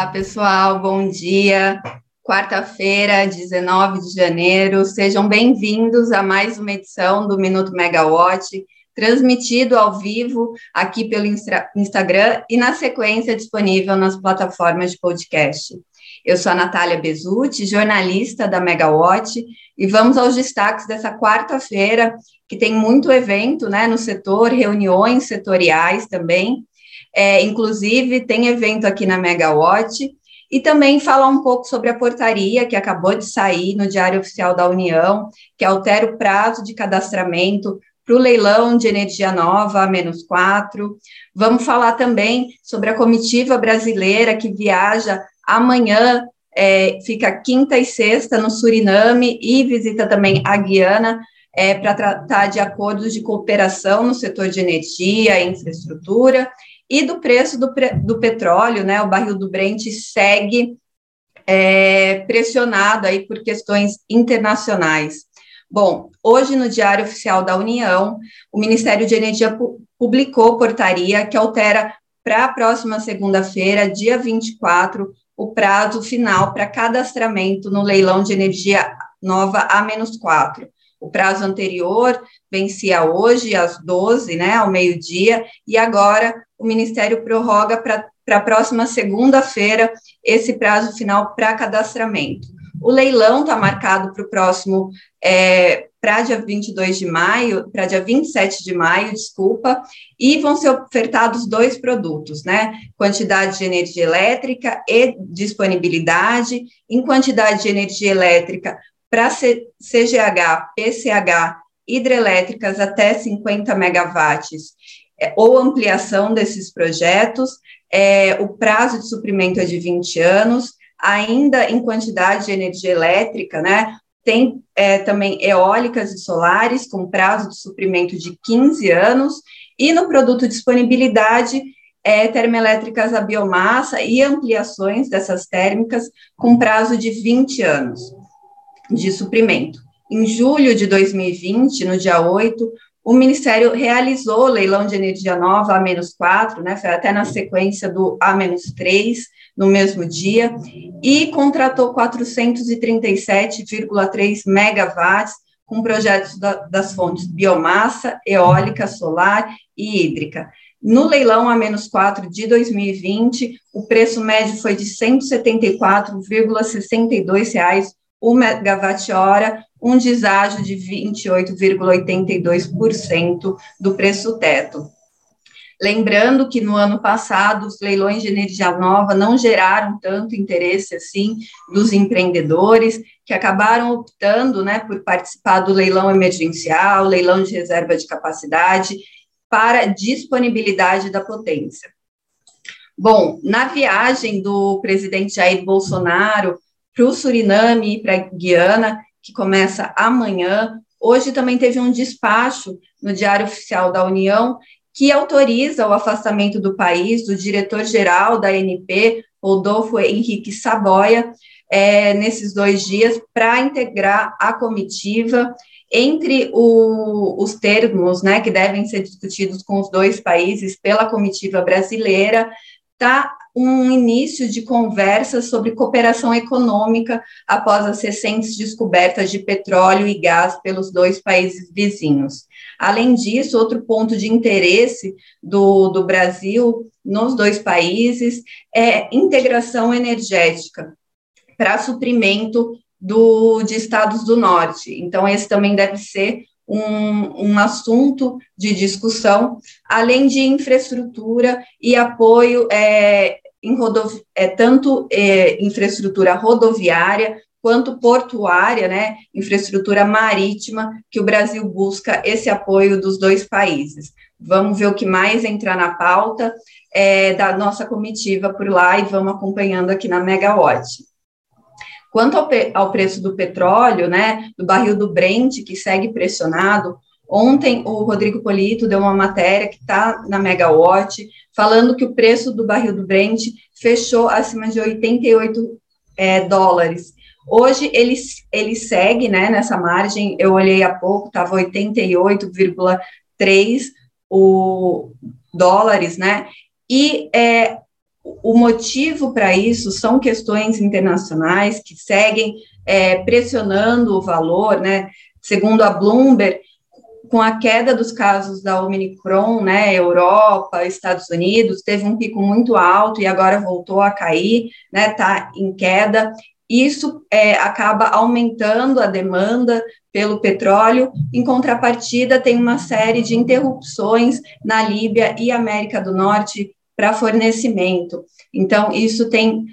Olá, pessoal, bom dia. Quarta-feira, 19 de janeiro. Sejam bem-vindos a mais uma edição do Minuto Megawatt, transmitido ao vivo aqui pelo Instagram e na sequência disponível nas plataformas de podcast. Eu sou a Natália Bezutti, jornalista da Megawatt, e vamos aos destaques dessa quarta-feira, que tem muito evento né, no setor, reuniões setoriais também. É, inclusive, tem evento aqui na Megawatt, e também falar um pouco sobre a portaria que acabou de sair no Diário Oficial da União, que altera o prazo de cadastramento para o leilão de energia nova, menos quatro. Vamos falar também sobre a comitiva brasileira que viaja amanhã, é, fica quinta e sexta no Suriname e visita também a Guiana é, para tratar de acordos de cooperação no setor de energia e infraestrutura e do preço do, do petróleo, né? O barril do Brent segue é, pressionado aí por questões internacionais. Bom, hoje no Diário Oficial da União, o Ministério de Energia publicou portaria que altera para a próxima segunda-feira, dia 24, o prazo final para cadastramento no leilão de energia nova A-4. O prazo anterior vencia hoje, às 12, né, ao meio-dia, e agora o Ministério prorroga para a próxima segunda-feira esse prazo final para cadastramento. O leilão está marcado para o próximo, é, para dia 22 de maio, para dia 27 de maio, desculpa, e vão ser ofertados dois produtos, né? Quantidade de energia elétrica e disponibilidade. Em quantidade de energia elétrica, para CGH, PCH, hidrelétricas até 50 megawatts, é, ou ampliação desses projetos, é, o prazo de suprimento é de 20 anos, ainda em quantidade de energia elétrica, né? Tem é, também eólicas e solares com prazo de suprimento de 15 anos, e no produto disponibilidade, é, termoelétricas a biomassa e ampliações dessas térmicas com prazo de 20 anos de suprimento. Em julho de 2020, no dia 8, o Ministério realizou o leilão de energia nova A-4, né, foi até na sequência do A-3, no mesmo dia, e contratou 437,3 megawatts com projetos da, das fontes biomassa, eólica, solar e hídrica. No leilão A-4 de 2020, o preço médio foi de R$ 174,62 o megawatt-hora, um deságio de 28,82% do preço teto. Lembrando que no ano passado os leilões de energia nova não geraram tanto interesse assim dos empreendedores, que acabaram optando né, por participar do leilão emergencial, leilão de reserva de capacidade, para disponibilidade da potência. Bom, na viagem do presidente Jair Bolsonaro para o Suriname e para a Guiana, que começa amanhã, hoje também teve um despacho no Diário Oficial da União que autoriza o afastamento do país do diretor-geral da ANP, Rodolfo Henrique Saboia, é, nesses dois dias, para integrar a comitiva entre o, os termos né, que devem ser discutidos com os dois países pela comitiva brasileira, está um início de conversa sobre cooperação econômica após as recentes descobertas de petróleo e gás pelos dois países vizinhos. Além disso, outro ponto de interesse do, do Brasil nos dois países é integração energética para suprimento do, de estados do norte. Então, esse também deve ser um, um assunto de discussão, além de infraestrutura e apoio é, em rodovi é, tanto é, infraestrutura rodoviária quanto portuária, né, infraestrutura marítima, que o Brasil busca esse apoio dos dois países. Vamos ver o que mais entrar na pauta é, da nossa comitiva por lá e vamos acompanhando aqui na Megawatt. Quanto ao, ao preço do petróleo, né, do barril do Brent, que segue pressionado, Ontem, o Rodrigo Polito deu uma matéria que está na Megawatt, falando que o preço do barril do Brent fechou acima de 88 é, dólares. Hoje, ele, ele segue né, nessa margem, eu olhei há pouco, estava 88,3 o dólares, né? E é, o motivo para isso são questões internacionais que seguem é, pressionando o valor, né? Segundo a Bloomberg, com a queda dos casos da Omicron, né, Europa, Estados Unidos, teve um pico muito alto e agora voltou a cair, né, tá em queda. Isso é, acaba aumentando a demanda pelo petróleo. Em contrapartida, tem uma série de interrupções na Líbia e América do Norte para fornecimento. Então, isso tem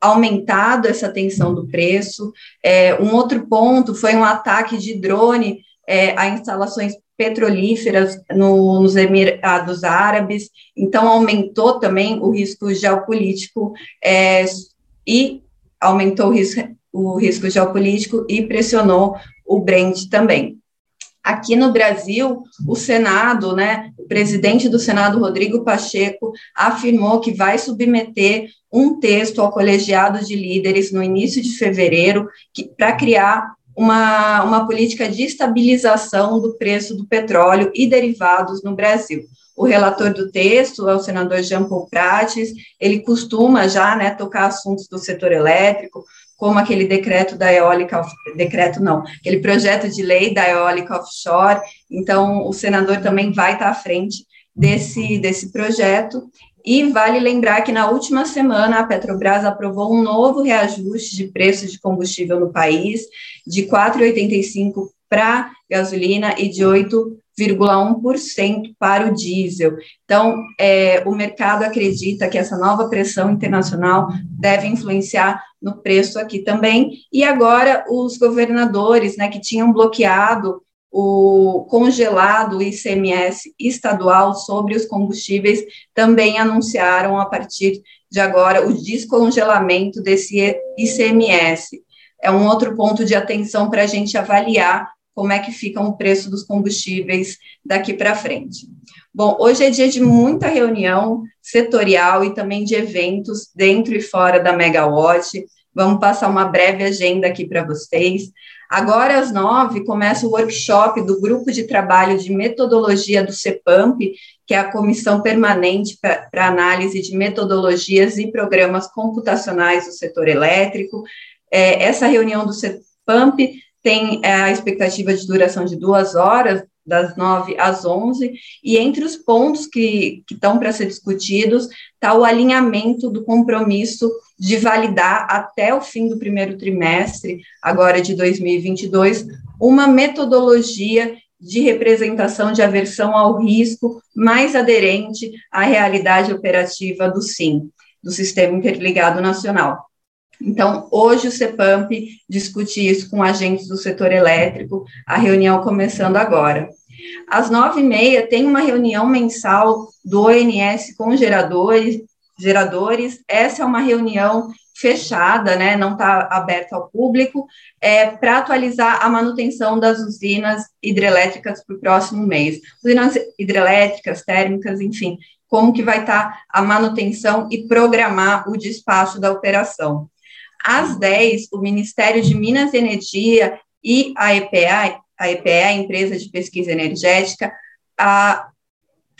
aumentado essa tensão do preço. É, um outro ponto foi um ataque de drone é, a instalações petrolíferas no, nos Emirados Árabes, então aumentou também o risco geopolítico é, e aumentou o risco, o risco geopolítico e pressionou o Brent também. Aqui no Brasil, o Senado, né, o presidente do Senado, Rodrigo Pacheco, afirmou que vai submeter um texto ao colegiado de líderes no início de fevereiro para criar uma, uma política de estabilização do preço do petróleo e derivados no Brasil. O relator do texto é o senador Jean Paul Prates, ele costuma já né, tocar assuntos do setor elétrico, como aquele decreto da eólica, decreto não, aquele projeto de lei da eólica offshore, então o senador também vai estar à frente desse, desse projeto, e vale lembrar que na última semana a Petrobras aprovou um novo reajuste de preço de combustível no país, de 4,85 para gasolina e de 8,1% para o diesel. Então, é, o mercado acredita que essa nova pressão internacional deve influenciar no preço aqui também. E agora, os governadores né, que tinham bloqueado o congelado ICMS estadual sobre os combustíveis também anunciaram a partir de agora o descongelamento desse ICMS. É um outro ponto de atenção para a gente avaliar como é que fica o preço dos combustíveis daqui para frente. Bom, hoje é dia de muita reunião setorial e também de eventos dentro e fora da Megawatt. Vamos passar uma breve agenda aqui para vocês. Agora, às nove, começa o workshop do Grupo de Trabalho de Metodologia do CEPAMP, que é a Comissão Permanente para Análise de Metodologias e Programas Computacionais do Setor Elétrico. É, essa reunião do CEPAMP tem é, a expectativa de duração de duas horas, das 9 às 11, e entre os pontos que, estão para ser discutidos está o alinhamento do compromisso de validar até o fim do primeiro trimestre, agora de 2022, uma metodologia de representação de aversão ao risco mais aderente à realidade operativa do SIM, do Sistema Interligado Nacional. Então, hoje o CEPAMP discute isso com agentes do setor elétrico, a reunião começando agora. Às nove e meia tem uma reunião mensal do ONS com geradores, geradores. Essa é uma reunião fechada, né, não está aberta ao público, é, para atualizar a manutenção das usinas hidrelétricas para o próximo mês. Usinas hidrelétricas, térmicas, enfim, como que vai estar tá a manutenção e programar o despacho da operação. Às 10, o Ministério de Minas e Energia e a EPA, a EPA, a Empresa de Pesquisa Energética, a,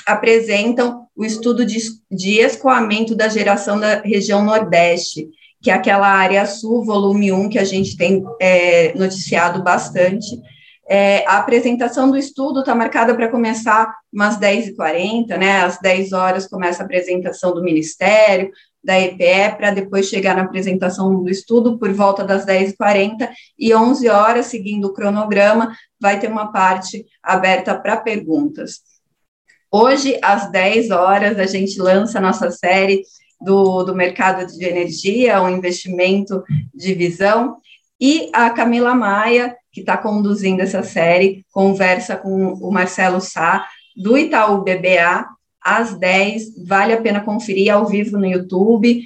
apresentam o estudo de, de escoamento da geração da região Nordeste, que é aquela área sul, volume 1, que a gente tem é, noticiado bastante. É, a apresentação do estudo está marcada para começar umas 10h40, né? Às 10 horas começa a apresentação do Ministério, da EPE para depois chegar na apresentação do estudo por volta das 10h40 e 11 horas, seguindo o cronograma, vai ter uma parte aberta para perguntas. Hoje, às 10 horas, a gente lança a nossa série do, do mercado de energia, o investimento de visão, e a Camila Maia, que está conduzindo essa série, conversa com o Marcelo Sá, do Itaú BBA, às 10. Vale a pena conferir ao vivo no YouTube.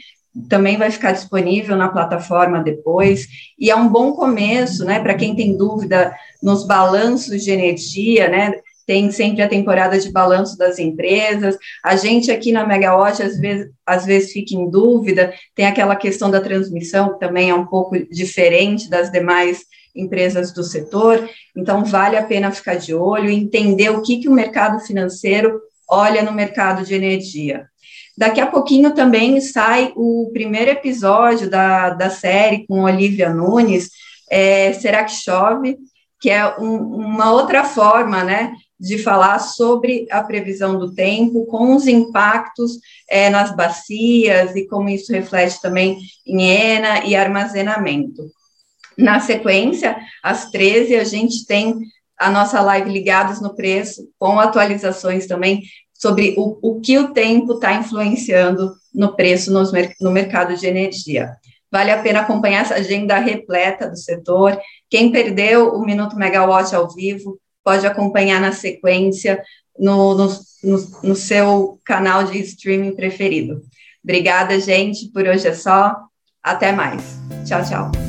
Também vai ficar disponível na plataforma depois. E é um bom começo, né, para quem tem dúvida nos balanços de energia, né? Tem sempre a temporada de balanço das empresas. A gente aqui na Megawatt, às vezes, às vezes fica em dúvida. Tem aquela questão da transmissão, que também é um pouco diferente das demais empresas do setor. Então, vale a pena ficar de olho, entender o que, que o mercado financeiro olha no mercado de energia. Daqui a pouquinho também sai o primeiro episódio da, da série com Olivia Nunes, é, Será que Chove? Que é um, uma outra forma, né, de falar sobre a previsão do tempo, com os impactos é, nas bacias e como isso reflete também em ENA e armazenamento. Na sequência, às 13, a gente tem a nossa live Ligados no Preço, com atualizações também sobre o, o que o tempo está influenciando no preço nos, no mercado de energia. Vale a pena acompanhar essa agenda repleta do setor. Quem perdeu o Minuto Megawatt ao vivo, pode acompanhar na sequência no, no, no, no seu canal de streaming preferido. Obrigada, gente, por hoje é só. Até mais. Tchau, tchau.